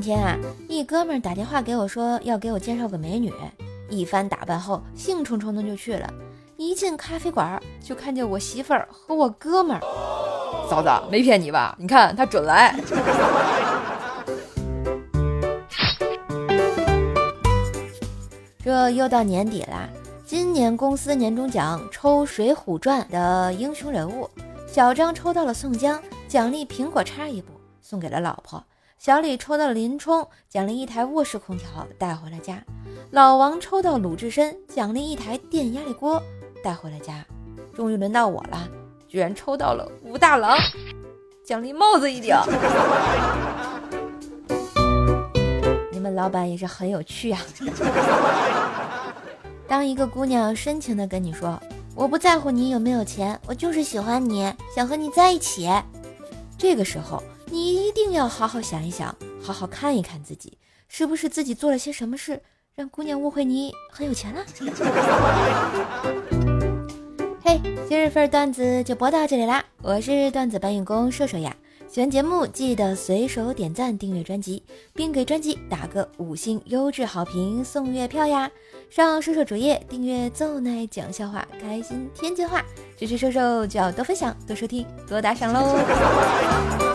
今天啊，一哥们打电话给我说要给我介绍个美女，一番打扮后，兴冲冲的就去了。一进咖啡馆，就看见我媳妇儿和我哥们儿。嫂子，没骗你吧？你看他准来。这又到年底啦，今年公司年终奖抽《水浒传》的英雄人物，小张抽到了宋江，奖励苹果叉一部，送给了老婆；小李抽到了林冲，奖励一台卧室空调带回了家；老王抽到鲁智深，奖励一台电压力锅带回了家。终于轮到我了，居然抽到了武大郎，奖励帽子一顶。你们老板也是很有趣啊！当一个姑娘深情的跟你说：“我不在乎你有没有钱，我就是喜欢你，想和你在一起。”这个时候，你一定要好好想一想，好好看一看自己，是不是自己做了些什么事，让姑娘误会你很有钱了？嘿，今日份儿段子就播到这里啦！我是段子搬运工瘦瘦呀。喜欢节目记得随手点赞、订阅专辑，并给专辑打个五星优质好评送月票呀！上瘦瘦主页订阅奏奶讲笑话，开心天津话，支持瘦瘦就要多分享、多收听、多打赏喽！